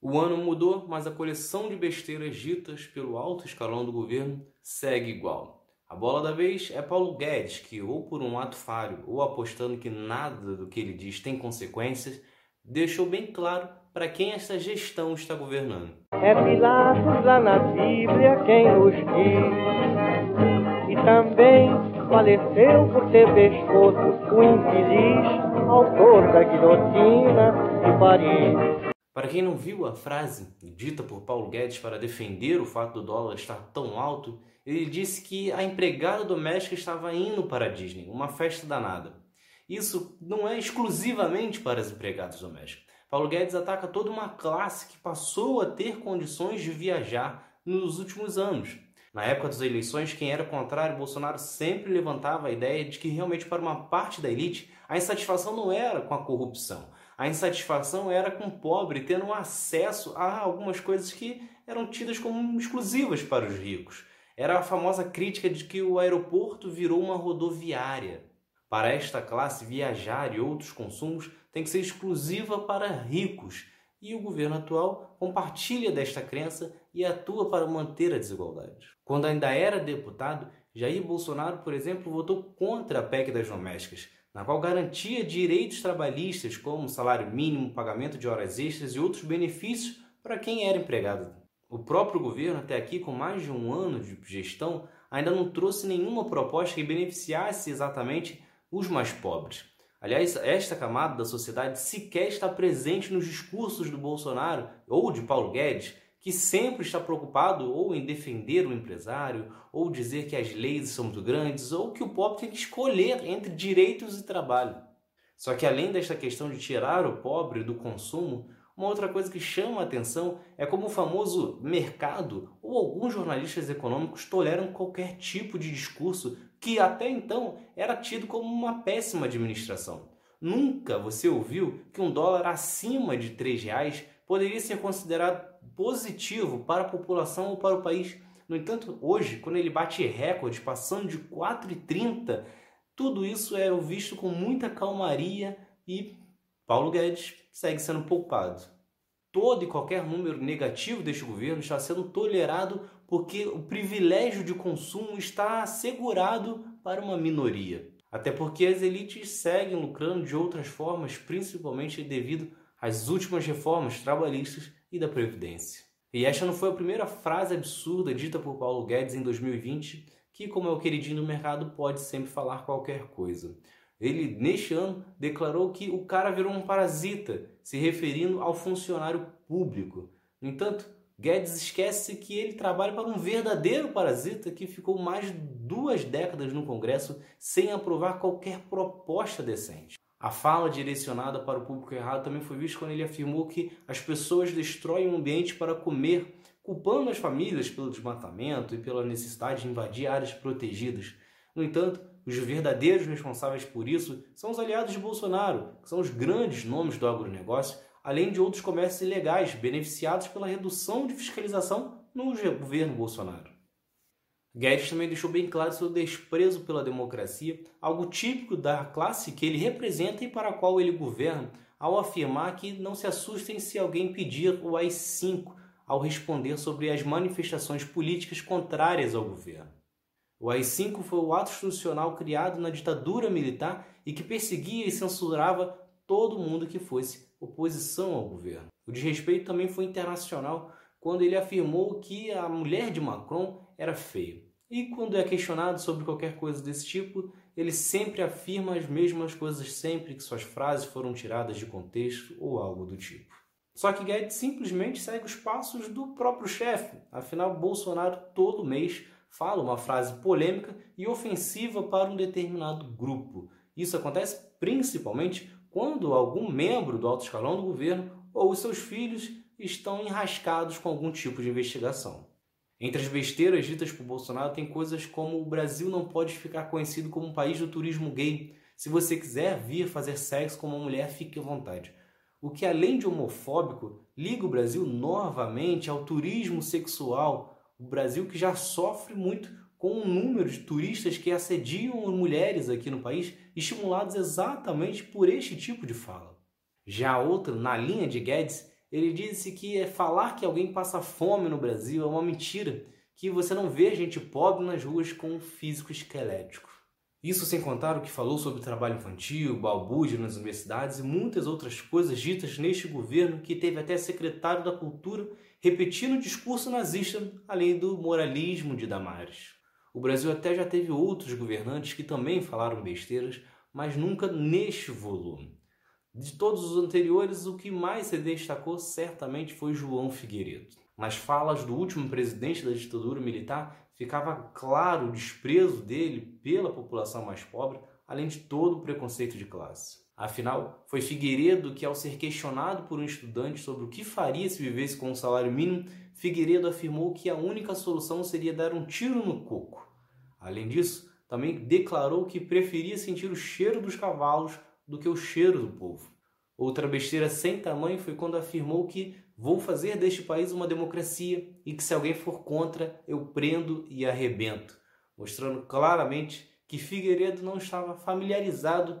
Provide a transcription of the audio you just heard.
O ano mudou, mas a coleção de besteiras ditas pelo alto escalão do governo segue igual. A bola da vez é Paulo Guedes, que, ou por um ato falho, ou apostando que nada do que ele diz tem consequências, deixou bem claro para quem esta gestão está governando. É Pilatos lá na Bíblia quem nos diz, e também faleceu por ter pescoço o infeliz autor da guilhotina de Paris. Para quem não viu a frase dita por Paulo Guedes para defender o fato do dólar estar tão alto, ele disse que a empregada doméstica estava indo para a Disney, uma festa danada. Isso não é exclusivamente para as empregadas domésticas. Paulo Guedes ataca toda uma classe que passou a ter condições de viajar nos últimos anos. Na época das eleições, quem era contrário Bolsonaro sempre levantava a ideia de que realmente para uma parte da elite a insatisfação não era com a corrupção. A insatisfação era com o pobre tendo acesso a algumas coisas que eram tidas como exclusivas para os ricos. Era a famosa crítica de que o aeroporto virou uma rodoviária. Para esta classe, viajar e outros consumos tem que ser exclusiva para ricos, e o governo atual compartilha desta crença e atua para manter a desigualdade. Quando ainda era deputado, Jair Bolsonaro, por exemplo, votou contra a PEC das domésticas, na qual garantia direitos trabalhistas como salário mínimo, pagamento de horas extras e outros benefícios para quem era empregado. O próprio governo, até aqui, com mais de um ano de gestão, ainda não trouxe nenhuma proposta que beneficiasse exatamente os mais pobres. Aliás, esta camada da sociedade sequer está presente nos discursos do Bolsonaro ou de Paulo Guedes, que sempre está preocupado ou em defender o empresário, ou dizer que as leis são muito grandes, ou que o pobre tem que escolher entre direitos e trabalho. Só que além desta questão de tirar o pobre do consumo, uma outra coisa que chama a atenção é como o famoso mercado ou alguns jornalistas econômicos toleram qualquer tipo de discurso que até então era tido como uma péssima administração. Nunca você ouviu que um dólar acima de R$ reais poderia ser considerado positivo para a população ou para o país. No entanto, hoje, quando ele bate recordes, passando de 4,30, tudo isso é visto com muita calmaria e Paulo Guedes segue sendo poupado. Todo e qualquer número negativo deste governo está sendo tolerado porque o privilégio de consumo está assegurado para uma minoria. Até porque as elites seguem lucrando de outras formas, principalmente devido às últimas reformas trabalhistas e da Previdência. E esta não foi a primeira frase absurda dita por Paulo Guedes em 2020, que, como é o queridinho do mercado, pode sempre falar qualquer coisa. Ele, neste ano, declarou que o cara virou um parasita, se referindo ao funcionário público. No entanto, Guedes esquece que ele trabalha para um verdadeiro parasita que ficou mais de duas décadas no Congresso sem aprovar qualquer proposta decente. A fala direcionada para o público errado também foi vista quando ele afirmou que as pessoas destroem o ambiente para comer, culpando as famílias pelo desmatamento e pela necessidade de invadir áreas protegidas. No entanto, os verdadeiros responsáveis por isso são os aliados de Bolsonaro, que são os grandes nomes do agronegócio, além de outros comércios ilegais beneficiados pela redução de fiscalização no governo Bolsonaro. Guedes também deixou bem claro seu desprezo pela democracia, algo típico da classe que ele representa e para a qual ele governa, ao afirmar que não se assustem se alguém pedir o AI-5 ao responder sobre as manifestações políticas contrárias ao governo. O AI-5 foi o ato institucional criado na ditadura militar e que perseguia e censurava todo mundo que fosse oposição ao governo. O desrespeito também foi internacional quando ele afirmou que a mulher de Macron era feia. E quando é questionado sobre qualquer coisa desse tipo, ele sempre afirma as mesmas coisas sempre que suas frases foram tiradas de contexto ou algo do tipo. Só que Guedes simplesmente segue os passos do próprio chefe. Afinal, Bolsonaro todo mês fala uma frase polêmica e ofensiva para um determinado grupo. Isso acontece principalmente quando algum membro do alto escalão do governo ou os seus filhos estão enrascados com algum tipo de investigação. Entre as besteiras ditas por Bolsonaro tem coisas como o Brasil não pode ficar conhecido como um país do turismo gay. Se você quiser vir fazer sexo com uma mulher, fique à vontade. O que além de homofóbico, liga o Brasil novamente ao turismo sexual, o Brasil que já sofre muito com o número de turistas que assediam mulheres aqui no país, estimulados exatamente por este tipo de fala. Já a outra, na linha de Guedes, Ele disse que é falar que alguém passa fome no Brasil é uma mentira, que você não vê gente pobre nas ruas com um físico esquelético. Isso sem contar o que falou sobre trabalho infantil, balbúrdia nas universidades e muitas outras coisas ditas neste governo que teve até secretário da Cultura repetindo o discurso nazista, além do moralismo de Damares. O Brasil até já teve outros governantes que também falaram besteiras, mas nunca neste volume. De todos os anteriores, o que mais se destacou certamente foi João Figueiredo. Nas falas do último presidente da ditadura militar, ficava claro o desprezo dele pela população mais pobre, além de todo o preconceito de classe. Afinal, foi Figueiredo que, ao ser questionado por um estudante sobre o que faria se vivesse com um salário mínimo, Figueiredo afirmou que a única solução seria dar um tiro no coco. Além disso, também declarou que preferia sentir o cheiro dos cavalos do que o cheiro do povo. Outra besteira sem tamanho foi quando afirmou que vou fazer deste país uma democracia e que se alguém for contra, eu prendo e arrebento, mostrando claramente que Figueiredo não estava familiarizado